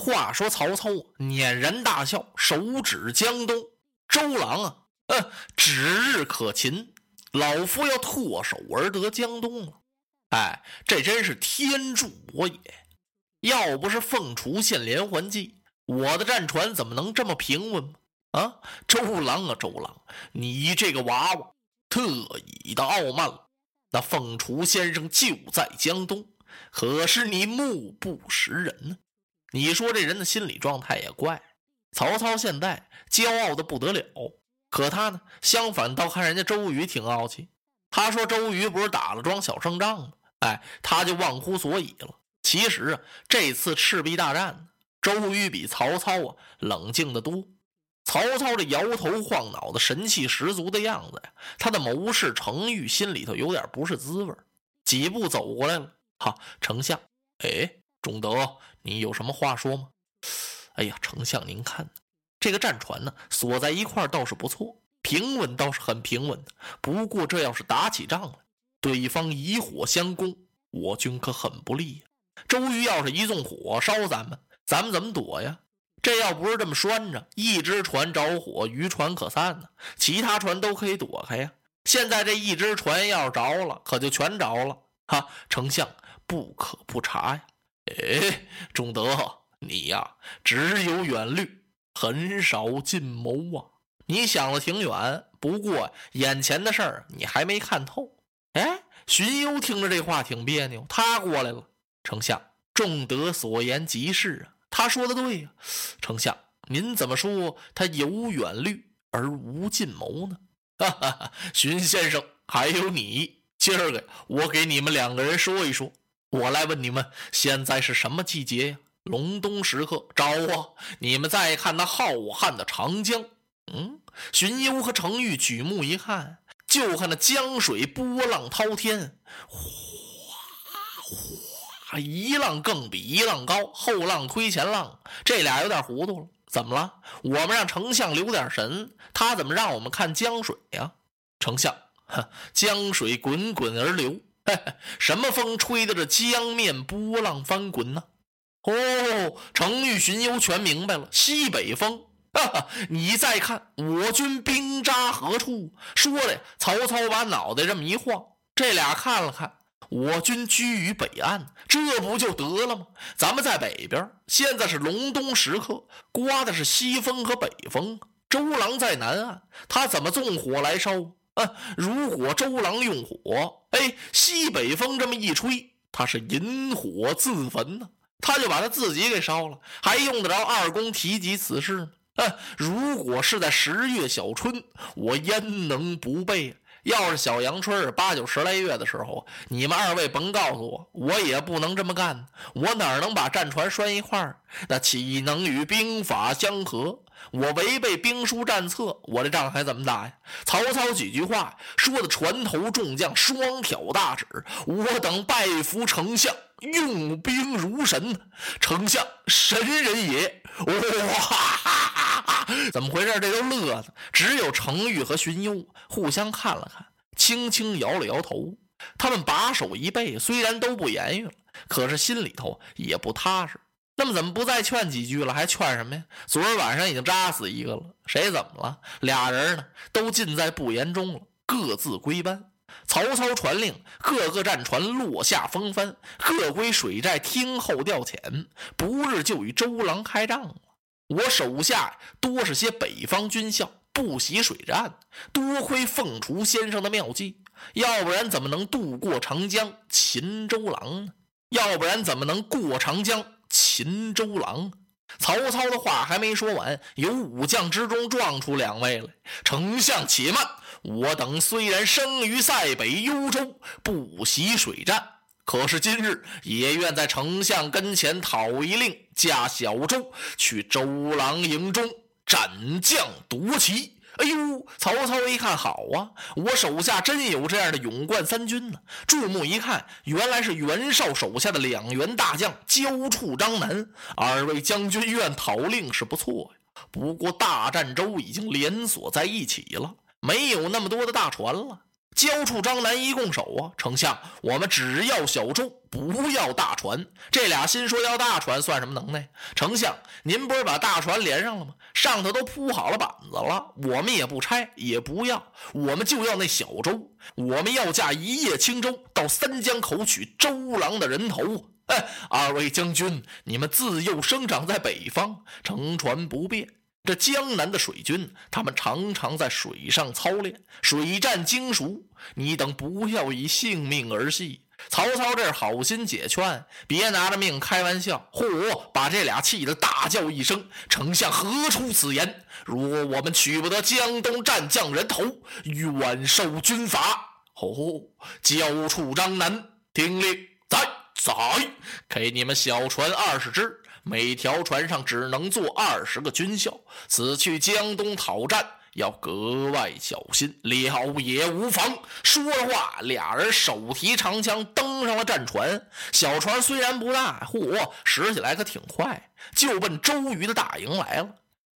话说曹操捻然大笑，手指江东：“周郎啊，嗯，指日可擒，老夫要唾手而得江东了。哎，这真是天助我也！要不是凤雏献连环计，我的战船怎么能这么平稳吗？啊，周郎啊，周郎，你这个娃娃特意的傲慢了。那凤雏先生就在江东，可是你目不识人呢。”你说这人的心理状态也怪。曹操现在骄傲的不得了，可他呢，相反倒看人家周瑜挺傲气。他说周瑜不是打了桩小胜仗吗？哎，他就忘乎所以了。其实啊，这次赤壁大战，周瑜比曹操啊冷静的多。曹操这摇头晃脑的神气十足的样子呀，他的谋士程昱心里头有点不是滋味几步走过来了，哈，丞相，哎。仲德，你有什么话说吗？哎呀，丞相，您看，这个战船呢，锁在一块倒是不错，平稳倒是很平稳。不过这要是打起仗来，对方以火相攻，我军可很不利呀。周瑜要是一纵火烧咱们，咱们怎么躲呀？这要不是这么拴着，一只船着火，渔船可散呢，其他船都可以躲开呀。现在这一只船要着了，可就全着了。哈，丞相不可不察呀。哎，仲德，你呀只有远虑，很少近谋啊！你想的挺远，不过眼前的事儿你还没看透。哎，荀攸听着这话挺别扭，他过来了。丞相，仲德所言极是啊，他说的对呀。丞相，您怎么说他有远虑而无近谋呢？哈哈哈，荀先生，还有你，今儿个我给你们两个人说一说。我来问你们，现在是什么季节呀？隆冬时刻，着啊！你们再看那浩瀚的长江，嗯，荀攸和程昱举目一看，就看那江水波浪滔天，哗哗，一浪更比一浪高，后浪推前浪，这俩有点糊涂了。怎么了？我们让丞相留点神，他怎么让我们看江水呀？丞相，哼江水滚滚而流。什么风吹的这江面波浪翻滚呢？哦，程昱、荀攸全明白了，西北风。哈哈，你再看我军兵扎何处？说的曹操把脑袋这么一晃，这俩看了看，我军居于北岸，这不就得了吗？咱们在北边，现在是隆冬时刻，刮的是西风和北风。周郎在南岸，他怎么纵火来烧？如果周郎用火，哎，西北风这么一吹，他是引火自焚呢，他就把他自己给烧了，还用得着二公提及此事吗？嗯，如果是在十月小春，我焉能不备？要是小阳春八九十来月的时候，你们二位甭告诉我，我也不能这么干。我哪能把战船拴一块儿？那岂能与兵法相合？我违背兵书战策，我这仗还怎么打呀？曹操几句话说的，船头众将双挑大指。我等拜服丞相，用兵如神。丞相神人也！哇，怎么回事？这都乐的，只有程昱和荀攸互相看了看，轻轻摇了摇头。他们把手一背，虽然都不言语了，可是心里头也不踏实。那么怎么不再劝几句了？还劝什么呀？昨儿晚上已经扎死一个了，谁怎么了？俩人呢，都尽在不言中了，各自归班。曹操传令，各个战船落下风帆，各归水寨听候调遣。不日就与周郎开仗了。我手下多是些北方军校，不习水战，多亏凤雏先生的妙计，要不然怎么能渡过长江擒周郎呢？要不然怎么能过长江？秦周郎，曹操的话还没说完，有武将之中撞出两位来。丞相且慢，我等虽然生于塞北幽州，不习水战，可是今日也愿在丞相跟前讨一令，驾小舟去周郎营中斩将夺旗。哎呦！曹操一看，好啊，我手下真有这样的勇冠三军呢。注目一看，原来是袁绍手下的两员大将焦触、张南二位将军愿讨令是不错呀。不过大战舟已经连锁在一起了，没有那么多的大船了。交出张南一拱手啊，丞相，我们只要小舟，不要大船。这俩心说要大船，算什么能耐？丞相，您不是把大船连上了吗？上头都铺好了板子了，我们也不拆，也不要，我们就要那小舟。我们要驾一叶轻舟到三江口取周郎的人头。哎，二位将军，你们自幼生长在北方，乘船不便。这江南的水军，他们常常在水上操练，水战精熟。你等不要以性命而戏。曹操这好心解劝，别拿着命开玩笑。嚯！把这俩气得大叫一声：“丞相何出此言？若我们取不得江东战将人头，愿受军法。”哦，交出张南听令，在在，给你们小船二十只。每条船上只能坐二十个军校，此去江东讨战要格外小心，了也无妨。说着话，俩人手提长枪登上了战船。小船虽然不大，嚯，驶起来可挺快，就奔周瑜的大营来了。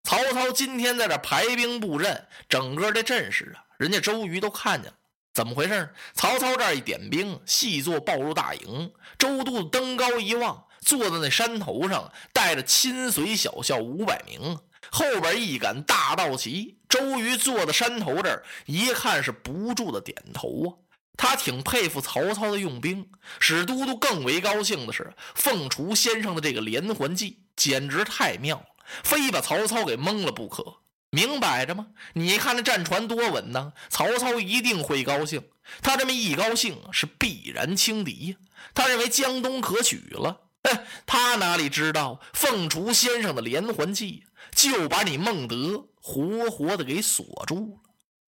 曹操今天在这排兵布阵，整个这阵势啊，人家周瑜都看见了。怎么回事？曹操这儿一点兵，细作报入大营。周都登高一望。坐在那山头上，带着亲随小校五百名，后边一杆大道旗。周瑜坐在山头这儿，一看是不住的点头啊。他挺佩服曹操的用兵，使都督更为高兴的是，凤雏先生的这个连环计简直太妙了，非把曹操给蒙了不可。明摆着吗？你看那战船多稳呐！曹操一定会高兴，他这么一高兴，是必然轻敌呀。他认为江东可取了。哎，他哪里知道凤雏先生的连环计，就把你孟德活活的给锁住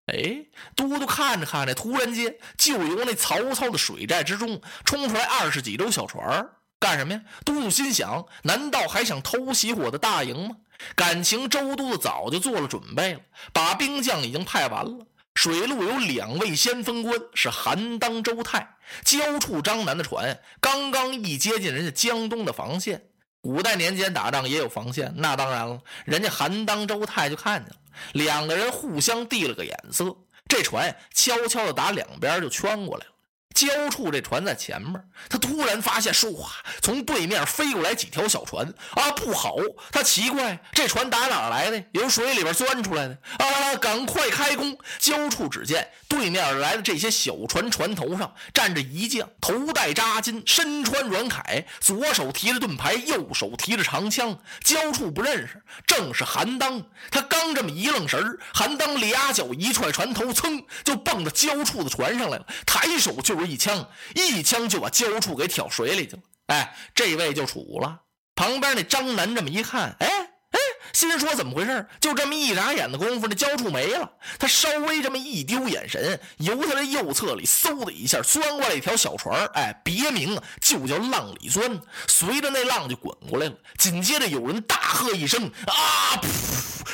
了。哎，都督看着看着，突然间就由那曹操的水寨之中冲出来二十几艘小船干什么呀？都督心想：难道还想偷袭我的大营吗？感情周都督早就做了准备了，把兵将已经派完了。水路有两位先锋官，是韩当、周泰。交处张南的船刚刚一接近人家江东的防线，古代年间打仗也有防线，那当然了，人家韩当、周泰就看见了，两个人互相递了个眼色，这船悄悄的打两边就圈过来了。交处这船在前面，他突然发现，唰，从对面飞过来几条小船啊！不好，他奇怪，这船打哪来的？由水里边钻出来的啊！赶快开弓！交处只见对面来的这些小船，船头上站着一将，头戴扎巾，身穿软铠，左手提着盾牌，右手提着长枪。交处不认识，正是韩当。他刚这么一愣神韩当俩脚一踹船头，噌就蹦到交处的船上来了，抬手就一枪，一枪就把焦处给挑水里去了。哎，这位就杵了。旁边那张南这么一看，哎哎，心说怎么回事？就这么一眨眼的功夫，那焦处没了。他稍微这么一丢眼神，由他的右侧里嗖的一下钻过来一条小船哎，别名就叫浪里钻。随着那浪就滚过来了。紧接着有人大喝一声：“啊！”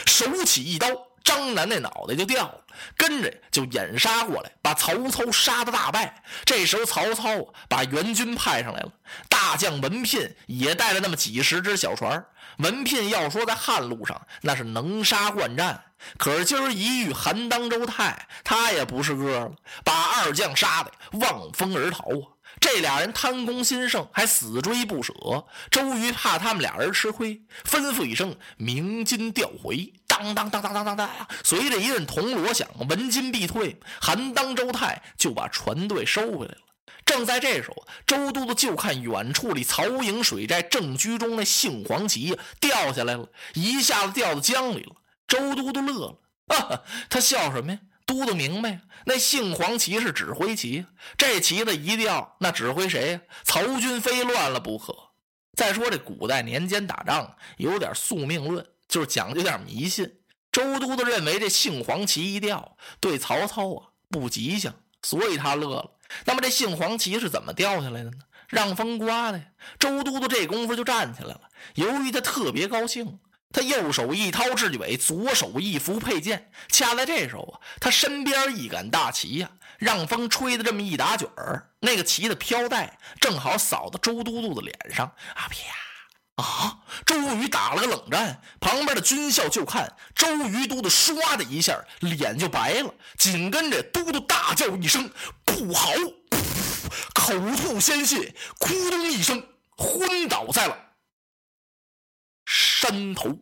手起一刀。张南那脑袋就掉了，跟着就掩杀过来，把曹操杀的大败。这时候曹操，把援军派上来了，大将文聘也带了那么几十只小船。文聘要说在汉路上那是能杀惯战，可是今儿一遇韩当、周泰，他也不是个了，把二将杀的望风而逃啊。这俩人贪功心盛，还死追不舍。周瑜怕他们俩人吃亏，吩咐一声：“鸣金调回。”当当当当当当当！随着一阵铜锣响，闻金必退。韩当、周泰就把船队收回来了。正在这时候，周都督就看远处里曹营水寨正居中那杏黄旗掉下来了，一下子掉到江里了。周都督乐了，啊，他笑什么呀？都督明白，那杏黄旗是指挥旗，这旗子一掉，那指挥谁呀？曹军非乱了不可。再说这古代年间打仗有点宿命论，就是讲究点迷信。周都督认为这杏黄旗一掉，对曹操啊不吉祥，所以他乐了。那么这杏黄旗是怎么掉下来的呢？让风刮的呀。周都督这功夫就站起来了，由于他特别高兴。他右手一掏雉尾，左手一扶佩剑。恰在这时候啊，他身边一杆大旗呀，让风吹的这么一打卷儿，那个旗的飘带正好扫到周都督的脸上啊！啪！啊！周瑜打了个冷战，旁边的军校就看周瑜都督唰的一下脸就白了，紧跟着嘟嘟大叫一声“不好”，口吐鲜血，咕咚一声昏倒在了山头。